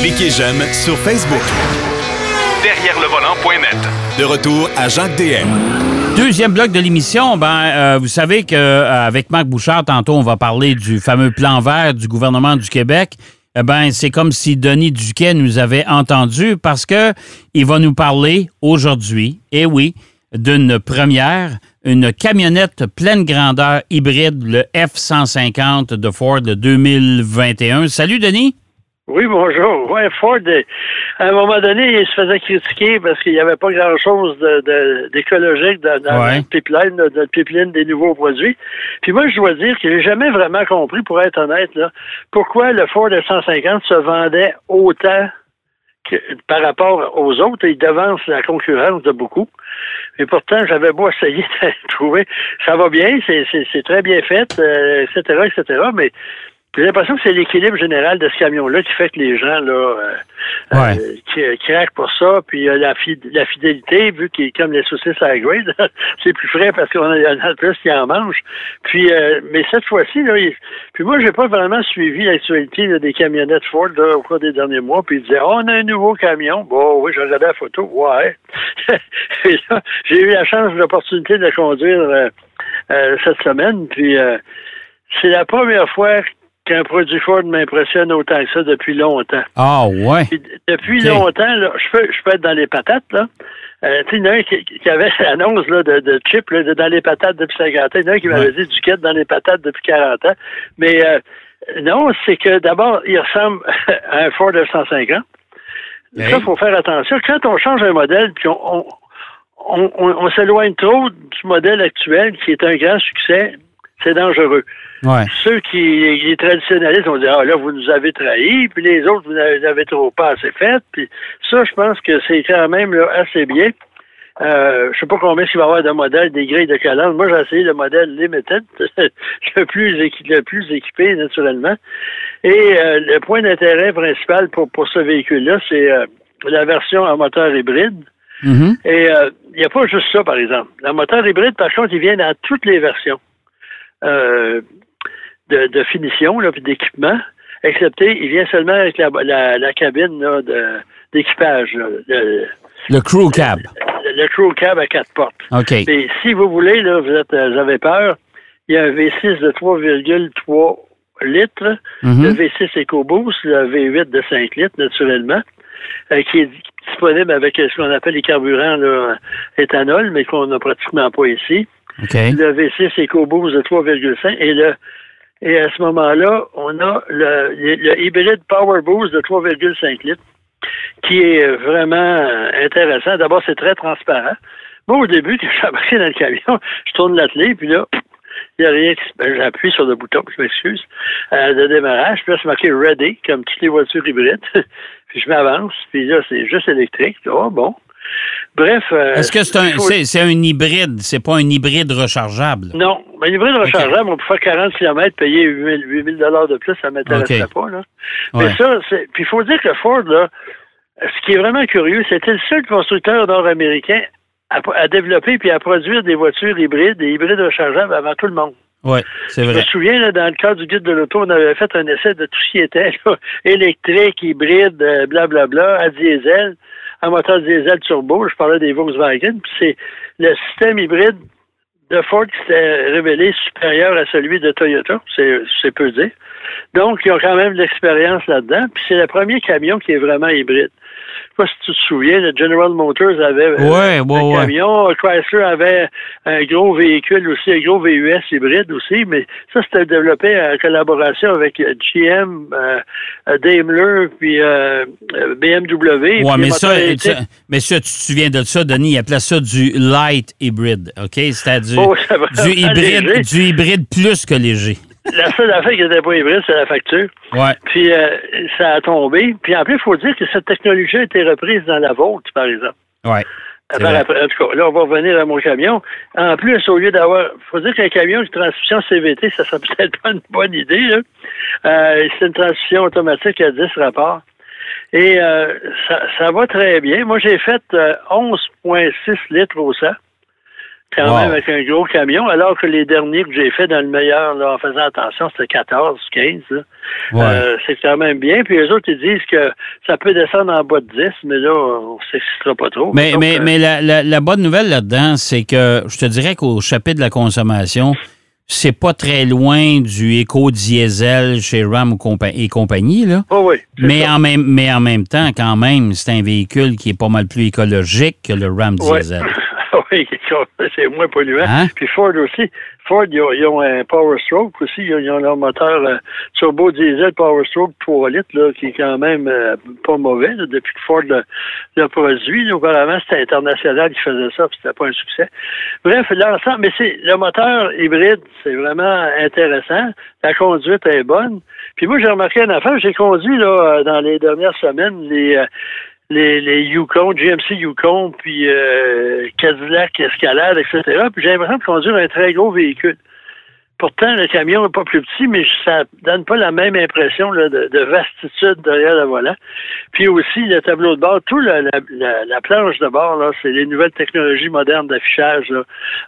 Cliquez j'aime sur Facebook. Derrière le volant.net. De retour à Jacques DM. Deuxième bloc de l'émission, ben, euh, vous savez qu'avec Marc Bouchard, tantôt, on va parler du fameux plan vert du gouvernement du Québec. Eh ben, c'est comme si Denis Duquet nous avait entendu parce que il va nous parler aujourd'hui, et eh oui, d'une première, une camionnette pleine grandeur hybride, le F-150 de Ford de 2021. Salut, Denis. Oui, bonjour. Ouais, Ford, à un moment donné, il se faisait critiquer parce qu'il n'y avait pas grand-chose d'écologique dans, le pipeline, dans le pipeline des nouveaux produits. Puis moi, je dois dire que j'ai jamais vraiment compris, pour être honnête, là, pourquoi le Ford F-150 se vendait autant par rapport aux autres, il devance la concurrence de beaucoup. Et pourtant, j'avais beau essayer de trouver, ça va bien, c'est très bien fait, etc., etc., mais j'ai l'impression que c'est l'équilibre général de ce camion-là qui fait que les gens là euh, euh qui, craquent pour ça. Puis euh, la, la fidélité, vu qu'il est comme les saucisses à la grade, c'est plus frais parce qu'on a, a plus qui en mange. Puis euh, mais cette fois-ci, là, puis moi, j'ai pas vraiment suivi l'actualité des camionnettes Ford là, au cours des derniers mois. Puis ils disaient oh, on a un nouveau camion. Bon, oui, j'ai regardé la photo. Ouais. Et là, j'ai eu la chance, l'opportunité de conduire cette semaine. Puis c'est la première fois qu'un produit Ford m'impressionne autant que ça depuis longtemps. Ah ouais. depuis longtemps, là, je peux je peux être dans les patates là. Euh, tu sais, il y en a un qui, qui avait l'annonce de, de chip là, de, dans les patates depuis 50 ans. Il y en a un qui m'avait dit du quête dans les patates depuis 40 ans. Mais euh, non, c'est que d'abord, il ressemble à un Ford F-150. Ça, il faut faire attention. Quand on change un modèle, puis on, on, on, on s'éloigne trop du modèle actuel, qui est un grand succès, c'est dangereux. Ceux qui, les traditionnalistes vont dire Ah là, vous nous avez trahis, puis les autres, vous avez trop pas assez fait. Puis ça, je pense que c'est quand même assez bien. Euh, je sais pas combien il va y avoir de modèles des grilles de calandre. Moi, j'ai essayé le modèle Limited, le plus, le plus équipé, naturellement. Et euh, le point d'intérêt principal pour, pour ce véhicule-là, c'est euh, la version en moteur hybride. Mm-hmm. Et il n'y a pas juste ça, par exemple. Le moteur hybride, par contre, il vient dans toutes les versions. Euh, de, finition, là, puis d'équipement, excepté, il vient seulement avec la, la, cabine là, de, d'équipage. Le, le, crew cab. Le, crew cab à quatre portes. OK. Et si vous voulez, là, vous, êtes, vous avez peur, il y a un V6 de 3,3 litres, mhm. le V6 EcoBoost, le V8 de 5 litres, naturellement, euh, qui est disponible avec ce qu'on appelle les carburants là, éthanol, mais qu'on n'a pratiquement pas ici. Le V6 EcoBoost de 3,5 et le et à ce moment-là, on a le, hybride Power Boost de 3,5 litres, qui est vraiment intéressant. D'abord, c'est très transparent. Moi, au début, quand j'ai embarqué dans le camion, je tourne la clé, puis là, il n'y a rien. Ben, J'appuie sur le bouton, je m'excuse, euh, de démarrage. Puis là, c'est marqué Ready, comme toutes les voitures hybrides. puis je m'avance, puis là, c'est juste électrique. Oh, bon. Bref. Euh, Est-ce que c'est un, c'est, un hybride? C'est pas un hybride rechargeable? Non. Un hybride rechargeable, on peut faire 40 km, payer 8 000 de plus, ça ne m'intéresserait pas. Là. Mais ça, c'est. Puis il faut dire que Ford, là, ce qui est vraiment curieux, c'était le seul constructeur nord-américain à, développer puis à produire des voitures hybrides, des hybrides rechargeables avant tout le monde. Oui, c'est vrai. Je me souviens, là, dans le cadre du guide de l'auto, on avait fait un essai de tout ce qui était électrique, hybride, blablabla, euh, bla, bla, à diesel un moteur diesel turbo. Je parlais des Volkswagen. Puis c'est le système hybride de Ford qui s'est révélé supérieur à celui de Toyota, c'est peu dire. Donc, ils ont quand même de l'expérience là-dedans. Puis c'est le premier camion qui est vraiment hybride sais pas si tu te souviens, le General Motors avait euh, un camion, Chrysler avait un gros véhicule aussi, un gros VUS hybride aussi, mais ça, c'était développé en collaboration avec GM, euh, Daimler, puis euh, BMW. Oui, mais ça, mais ça, tu te souviens de ça, Denis, il appelait ça du light hybride, OK? C'est-à-dire oh, du, hybride, du hybride plus que léger la seule affaire qui n'était pas hybride, c'est la facture. Ouais. Puis euh, ça a tombé. Puis en plus, il faut dire que cette technologie a été reprise dans la vôtre, par exemple. Ouais. Euh, en tout cas, là, on va revenir à mon camion. En plus, au lieu d'avoir. Il faut dire qu'un camion de transmission CVT, ça serait peut-être pas une bonne idée. Là. Euh, c'est une transmission automatique à 10 rapports. Et ça, ça va très bien. Moi, j'ai fait 11,6 litres au 100. Quand même avec un gros camion, alors que les derniers que j'ai fait dans le meilleur, là, en faisant attention, c'était 14, 15. Euh, c'est quand même bien. Puis les autres, ils disent que ça peut descendre en bas de 10, mais là, on ne s'excitera pas trop. Mais, mais, mais la, la, bonne nouvelle là-dedans, c'est que je te dirais qu'au chapitre de la consommation, c'est pas très loin du éco-diesel chez Ram et compagnie. Là. Oh oui, mais, en même, mais en même temps, quand même, c'est un véhicule qui est pas mal plus écologique que le Ram diesel. c'est moins polluant. Hein? Puis Ford aussi. Ford, ils ont, un Power Stroke aussi. Ils ont leur moteur euh, turbo diesel Power Stroke 3 litres, là, qui est quand même euh, pas mauvais depuis que Ford l'a produit. Auparavant, c'était international qui faisait ça, puis c'était pas un succès. Bref, l'ensemble, mais c'est le moteur hybride, c'est vraiment intéressant. La conduite est bonne. Puis moi, j'ai remarqué une affaire, j'ai conduit là, euh, dans les dernières semaines les les, les Yukon, GMC Yukon, puis euh, Cadillac Escalade, etc. Puis j'ai l'impression de conduire un très gros véhicule. Pourtant, le camion n'est pas plus petit, mais ça donne pas la même impression de, de, vastitude derrière le volant. Puis aussi, le tableau de bord, tout la, la, planche de bord, là, c'est les nouvelles technologies modernes d'affichage.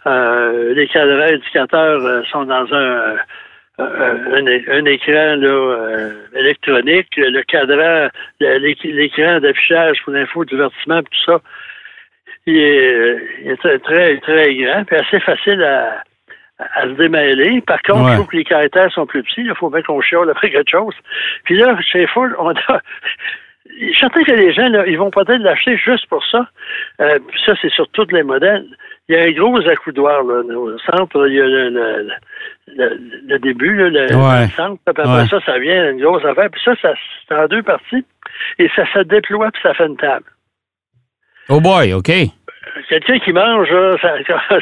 Euh, les cadrans indicateurs euh, sont dans un un, écran là, euh, électronique, le cadran, l'écran d'affichage pour l'info, divertissement, tout ça, il est, très, très, très grand, puis assez facile à, à se démêler. Par contre, il faut que les caractères sont plus petits. Il faut bien qu'on chiale après quelque chose. Puis là, chez Ford, on a... Je certain que les gens, là, ils vont peut-être l'acheter juste pour ça. Euh, ça, c'est sur tous les modèles. Il y a un gros accoudoir là, au centre. Il y a le le, début, là, le, centre. après ça, ça vient une grosse affaire. Puis ça, ça c'est en deux parties. Et ça se déploie, puis ça fait une table. Oh boy, OK. Quelqu'un qui mange, ça,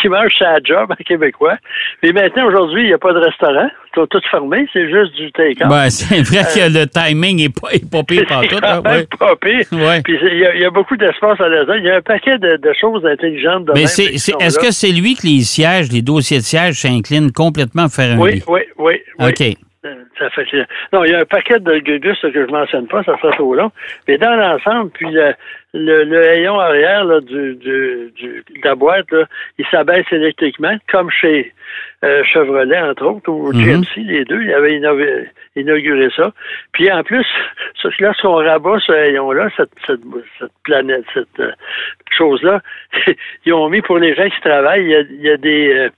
qui mange sa job en québécois. Mais maintenant, aujourd'hui, il n'y a pas de restaurant. Ils sont tous fermés. C'est juste du take-out. Ben, c'est vrai que le timing n'est pas, est pas pire par tout. Là, ouais. pas pire. Puis il y, a beaucoup d'espace à l'intérieur. Il y a un paquet de, choses intelligentes. De Mais c'est, est-ce que c'est lui que les sièges, les dossiers de sièges s'inclinent complètement à faire un oui, Oui, oui, oui. OK. Ça fait Non, il y a un paquet de gugus que je ne mentionne pas, ça sera trop long. Mais dans l'ensemble, puis le, le, le arrière là, du, du, du, de la boîte, là, il s'abaisse électriquement, comme chez euh, Chevrolet, entre autres, ou GMC, mhm. les deux, ils avaient inauguré ça. Puis en plus, lorsqu'on rabat ce rayon-là, cette, cette, cette, planète, cette euh, chose-là, ils ont mis pour les gens qui travaillent, il y a, il y a des... Euh,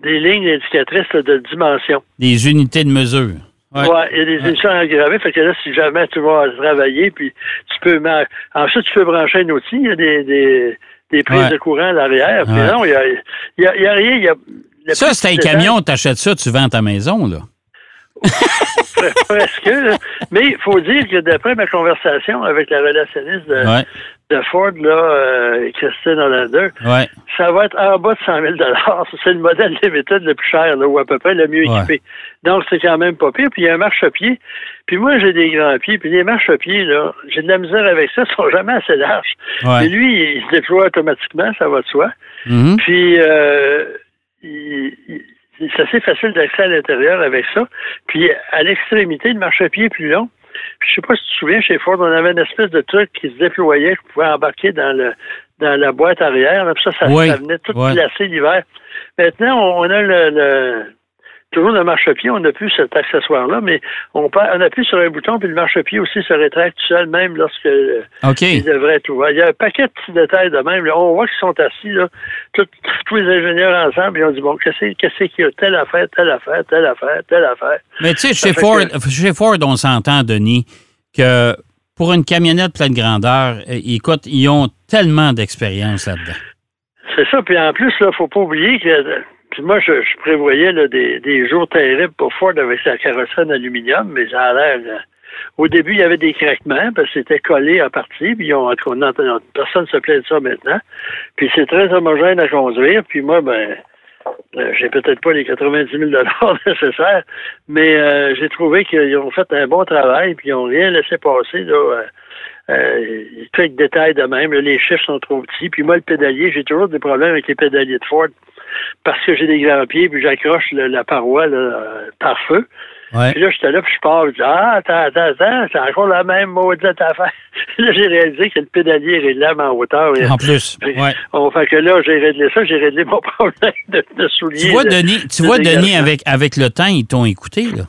des lignes indicatrices de dimension. Des unités de mesure. Oui, ouais, il y a des émissions engravées. Fait que là, si jamais tu vas travailler, puis tu peux. Ensuite, tu peux brancher un outil. Il y a des, des, des prises de courant à l'arrière. Puis non, il n'y a, y a, y a, rien. Y a, ça, c'est un camion, tu achètes ça, tu vends ta maison, là. Presque. Mais il faut dire que d'après ma conversation avec la relationniste de, de Ford, là, euh, Christine Hollander, ouais. Ça va être en bas de 100 000 C'est le modèle méthodes le plus cher, là, ou à peu près le mieux équipé. Donc, c'est quand même pas pire. Puis, il y a un marche-pied. Puis, moi, j'ai des grands pieds. Puis, les marche-pieds, là, j'ai de la misère avec ça. Ils sont jamais assez larges. Et lui, il se déploie automatiquement, ça va de soi. Mm-hmm. Puis, euh, c'est assez facile d'accès à l'intérieur avec ça. Puis, à l'extrémité, le marche-pied plus long. Puis, je sais pas si tu te souviens, chez Ford, on avait une espèce de truc qui se déployait, qu'on pouvait embarquer dans le dans la boîte arrière. Puis ça, ça, venait tout placer l'hiver. Maintenant, on a le, toujours le marchepied, on n'a plus cet accessoire-là, mais on, on appuie sur un bouton, puis le marchepied aussi se rétracte tout seul, même lorsque il devrait être ouvert. Il y a un paquet de petits détails de même. On voit qu'ils sont assis, là, tous les ingénieurs ensemble, ils ont dit, bon, qu'est-ce qu'il y a? Telle affaire, telle affaire, telle affaire, telle affaire. Mais tu sais, chez Ford, chez Ford, on s'entend, Denis, que pour une camionnette pleine grandeur, euh, écoute, ils ont tellement d'expérience là-dedans. C'est ça, puis en plus, il ne faut pas oublier que puis moi, je, prévoyais des, jours terribles pour Ford avec sa carrosserie en aluminium, mais ça a l'air. Au début, il y avait des craquements parce que c'était collé en partie, puis on, personne ne se plaint de ça maintenant. Puis c'est très homogène à conduire, puis moi, ben, j'ai peut-être pas les 90 000 nécessaires, mais euh, j'ai trouvé qu'ils ont fait un bon travail, puis ils n'ont rien laissé passer. Là, euh, quelques détails de même. les chiffres sont trop petits. Puis moi, le pédalier, j'ai toujours des problèmes avec les pédaliers de Ford parce que j'ai des grands pieds, puis j'accroche la paroi par feu. Puis là, j'étais là, puis je pars, je dis, ah, attends, attends, attends, c'est encore la même maudite affaire. là, j'ai réalisé que le pédalier est réglable en hauteur. En plus, ouais. On fait que là, j'ai réglé ça, j'ai réglé mon problème de, de souliers. Tu vois, Denis, tu vois, Denis avec, avec le temps, ils t'ont écouté, là.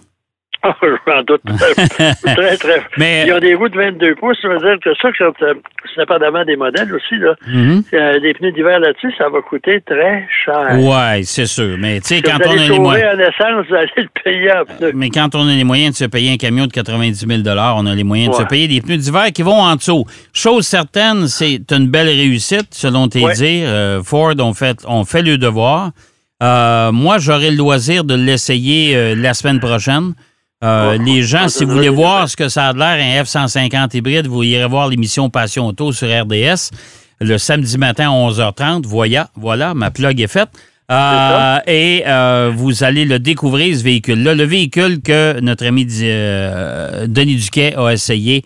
J'en doute. très, très. Mais... Il y a des roues de 22 pouces, ça veut dire que ça, quand, euh, c'est dépendamment des modèles aussi, là. Mm des pneus d'hiver là-dessus, ça va coûter très cher. Oui, c'est sûr. Mais tu sais, quand on a les moyens. en essence, vous allez le payer en pneus. Mais quand on a les moyens de se payer un camion de 90 000 on a les moyens de se payer des pneus d'hiver qui vont en dessous. Chose certaine, c'est une belle réussite, selon tes dires. Euh, Ford ont fait, on fait le devoir. Euh, moi, j'aurai le loisir de l'essayer la semaine prochaine. Euh, les gens, si vous voulez voir ce que ça a l'air, un F-150 hybride, vous irez voir l'émission Passion Auto sur RDS le samedi matin à 11h30. Voilà, voilà, ma plug est faite. Euh, et euh, vous allez le découvrir, ce véhicule-là. Le véhicule que notre ami Denis Duquet a essayé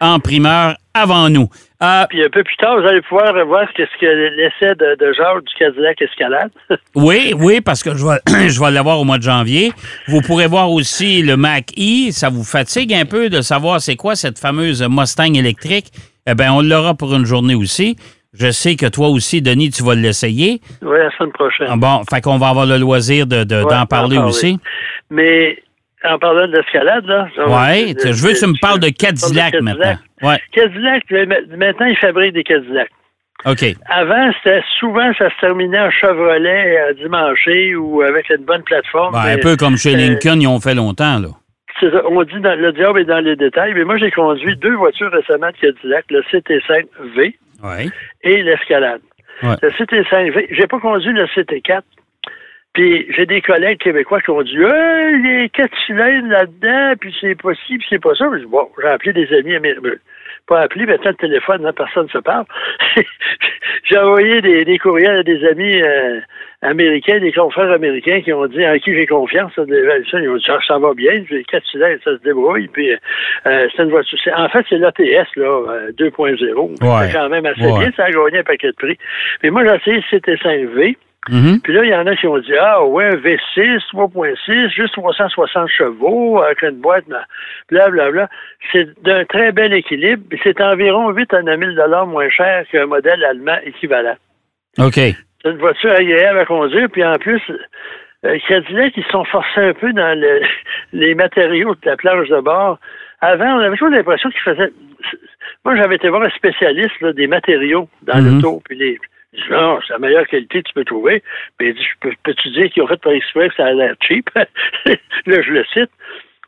en primeur avant nous. Euh, Puis un peu plus tard, vous allez pouvoir voir ce que l'essai de, de genre du Cadillac Escalade. oui, oui, parce que je vais, je vais l'avoir au mois de janvier. Vous pourrez voir aussi le Mac-E. Ça vous fatigue un peu de savoir c'est quoi cette fameuse Mustang électrique? Eh bien, on l'aura pour une journée aussi. Je sais que toi aussi, Denis, tu vas l'essayer. Oui, la semaine prochaine. Ah bon, fait qu'on va avoir le loisir d'en de, d'en parler aussi. Mais en parlant de l'escalade, là. Oui, je veux que tu me parles de Cadillac, maintenant. Ouais. Cadillac, maintenant, ils fabriquent des Cadillacs. OK. Avant, c'était souvent, ça se terminait en Chevrolet à dimanche ou avec une bonne plateforme. Ben, un peu comme chez euh, Lincoln, ils ont fait longtemps, là. On dit dans, le diable est dans les détails, mais moi, j'ai conduit deux voitures récemment de Cadillac, le CT5V et l'Escalade. Le CT5V, j'ai pas conduit le CT4 puis j'ai des collègues québécois qui ont dit Hey, il y a quatre cylindres là-dedans, puis c'est possible, c'est pas ça. bon, j'ai appelé des amis américains. Pas appelé, maintenant le téléphone, là, personne ne se parle. j'ai envoyé des, courriels à des amis euh, américains, des confrères américains qui ont dit à qui j'ai confiance. Ça, ils ont dit ça, ça va bien, j'ai quatre cylindres, ça se débrouille. Puis euh, c'est une voiture. En fait, c'est l'ATS là, 2.0. Euh, c'est quand même assez bien, ça a gagné un paquet de prix. Mais moi, j'ai essayé le CT5V. Mm-hmm. Puis là, il y en a qui ont dit Ah ouais, V6, 3.6, juste 360 chevaux, avec une boîte, blablabla. C'est d'un très bel équilibre. C'est environ 8 à 9 000 moins cher qu'un modèle allemand équivalent. OK. C'est une voiture agréable à conduire, puis en plus, euh, Cadillac, ils sont forcés un peu dans les matériaux de la planche de bord. Avant, on avait toujours l'impression qu'ils faisaient. Moi, j'avais été voir un spécialiste des matériaux dans le mm-hmm. puis les non, c'est la meilleure qualité que tu peux trouver. Mais peux, peux-tu dire qu'ils ont fait par exprès que ça a l'air cheap? là, je le cite.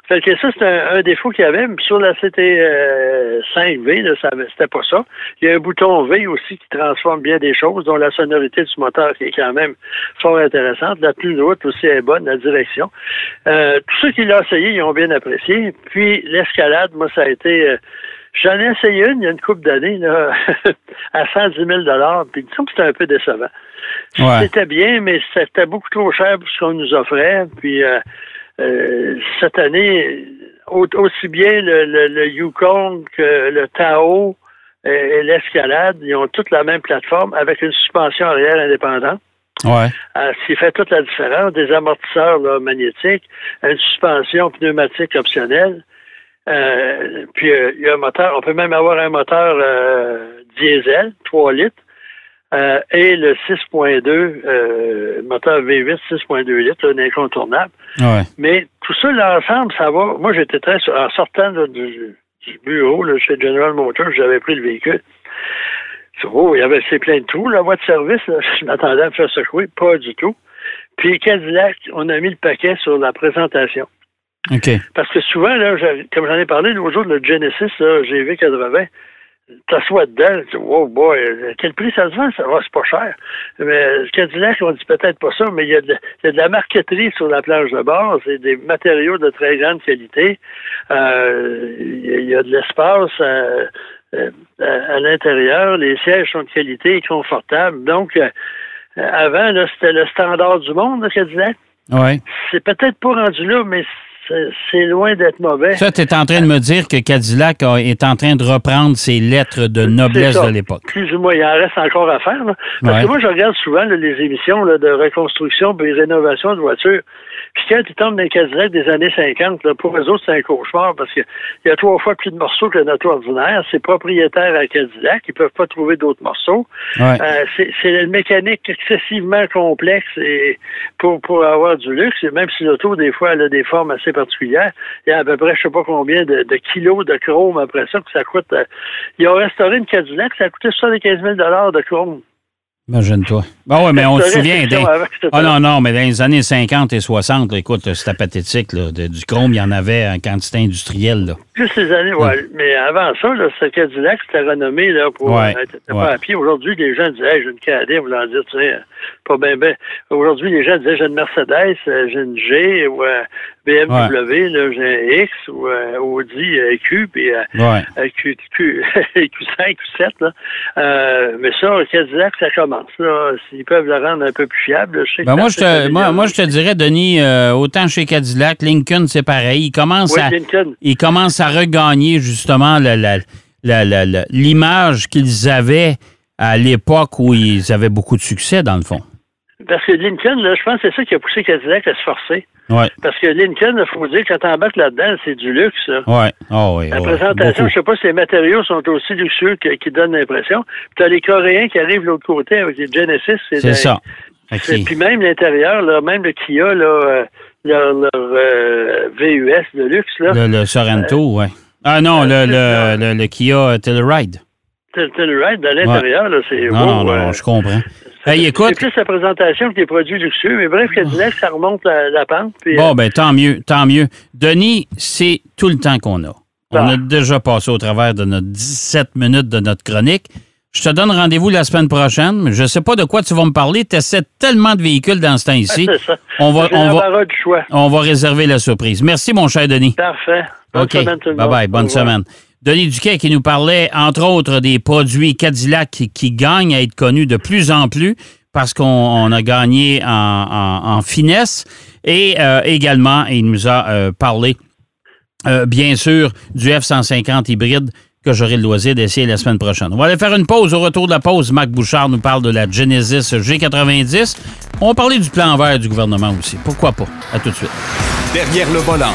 Fait que ça, c'est un, défaut qu'il y avait. Sur la CT5V, euh, c'était pas ça. Il y a un bouton V aussi qui transforme bien des choses, dont la sonorité du moteur qui est quand même fort intéressante. La plus haute aussi est bonne, la direction. Euh, tous ceux qui l'ont essayé, ils ont bien apprécié. Puis l'escalade, moi, ça a été... Euh, J'en ai essayé une il y a une couple d'années là, à 110 000 puis disons que c'était un peu décevant. C'était bien, mais c'était beaucoup trop cher pour ce qu'on nous offrait. Puis euh, euh, cette année, aussi bien le, le, Yukon que le Tao et, l'escalade, ils ont toutes la même plateforme avec une suspension arrière indépendante. Ouais. Euh, ce qui fait toute la différence, des amortisseurs magnétiques, une suspension pneumatique optionnelle. Euh, puis euh, il y a un moteur, on peut même avoir un moteur euh, diesel, 3 litres, et le 6.2, moteur V8 6.2 litres, un incontournable. Mais tout ça, l'ensemble, ça va. Moi, j'étais très en sortant du, bureau là, chez General Motors, j'avais pris le véhicule. Oh, il y avait c'est plein de trous, la voie de service. je m'attendais à me faire secouer, pas du tout. Puis Cadillac, on a mis le paquet sur la présentation. Parce que souvent, là, comme j'en ai parlé l'autre jour, le Genesis, là, GV80, t'assois dedans, tu dis, oh boy, quel prix ça se vend? Ça va, c'est pas cher. Mais le Cadillac, on dit peut-être pas ça, mais il y, a de, il y a de la marqueterie sur la planche de bord, c'est des matériaux de très grande qualité. Euh, il y a de l'espace euh, euh, à, l'intérieur, les sièges sont de qualité et confortables. Donc, avant, c'était le standard du monde, le Cadillac. Ouais. C'est peut-être pas rendu là, mais c'est loin d'être mauvais. Ça, tu es en train de me dire que Cadillac est en train de reprendre ses lettres de noblesse de l'époque. Plus ou moins, il en reste encore à faire. Parce que moi, je regarde souvent les émissions de reconstruction et rénovation de voitures. Puis quand ils tombent dans les Cadillac des années 50, là, pour eux autres, c'est un cauchemar parce qu'il y a trois fois plus de morceaux que notre ordinaire. C'est propriétaire à Cadillac. Ils peuvent pas trouver d'autres morceaux. Euh, c'est une mécanique excessivement complexe et pour, pour avoir du luxe. Et même si l'auto, des fois, elle a des formes assez particulières, il y a à peu près, je sais pas combien de, kilos de chrome après ça que ça coûte. Euh, ils ont restauré une Cadillac, ça a coûté 75 000 de chrome. Imagine-toi. Ben oui, mais on se souvient. Des... Ah non, non, mais dans les années 50 et 60, écoute, c'était pathétique. Là, du chrome, il y en avait en quantité industrielle. Là. Juste ces années, oui. Mais avant ça, là, ce Cadillac, c'était renommé là, pour ouais, euh, pas à pied. Aujourd'hui, les gens disaient hey, j'ai une Cadillac, voulant dire, tu sais, pas bien, bien. Aujourd'hui, les gens disaient j'ai une Mercedes, euh, j'ai une G, ou euh, BMW, j'ai un X, ou euh, Audi Q, puis Q, Q, Q5, Q7. Là. mais ça, Cadillac, ça commence. Là. S'ils peuvent le rendre un peu plus fiable, je sais ben moi, je te, moi, moi, je te dirais, Denis, autant chez Cadillac, Lincoln, c'est pareil. Il commence, à, il commence à regagner justement l'image qu'ils avaient à l'époque où ils avaient beaucoup de succès, dans le fond. Parce que Lincoln, là, je pense que c'est ça qui a poussé Cadillac à se forcer. Ouais. Parce que Lincoln, il faut dire, quand t'embarques là-dedans, c'est du luxe. Ouais. Oh, oui. La présentation, je sais pas si les matériaux sont aussi luxueux qui donnent l'impression. Puis tu as les Coréens qui arrivent de l'autre côté avec les Genesis. C'est ça. Puis même l'intérieur, même le Kia, là, euh, leur, leur euh, VUS de luxe. Là, le, le Sorento, euh, oui. Ah non, le, le, le, Kia Telluride. Telluride, dans l'intérieur, là, c'est Non, non, non, je comprends. C'est plus la présentation que des produits luxueux. Mais bref, Cadillac, ça remonte la, pente. bon, ben tant mieux, tant mieux. Denis, c'est tout le temps qu'on a. On ah. a déjà passé au travers de notre 17 minutes de notre chronique. Je te donne rendez-vous la semaine prochaine. Je ne sais pas de quoi tu vas me parler. Tu essaies tellement de véhicules dans ce temps ici. On va, on, va, on va réserver la surprise. Merci, mon cher Denis. Parfait. Bonne OK. Bye-bye. Bonne semaine. Denis Duquet qui nous parlait, entre autres, des produits Cadillac qui, gagnent à être connus de plus en plus parce qu'on a gagné en, finesse. Et euh, également, il nous a euh, parlé, euh, bien sûr, du F-150 hybride que j'aurai le loisir d'essayer la semaine prochaine. On va aller faire une pause. Au retour de la pause, Marc Bouchard nous parle de la Genesis G90. On va parler du plan vert du gouvernement aussi. Pourquoi pas? À tout de suite. Derrière le volant.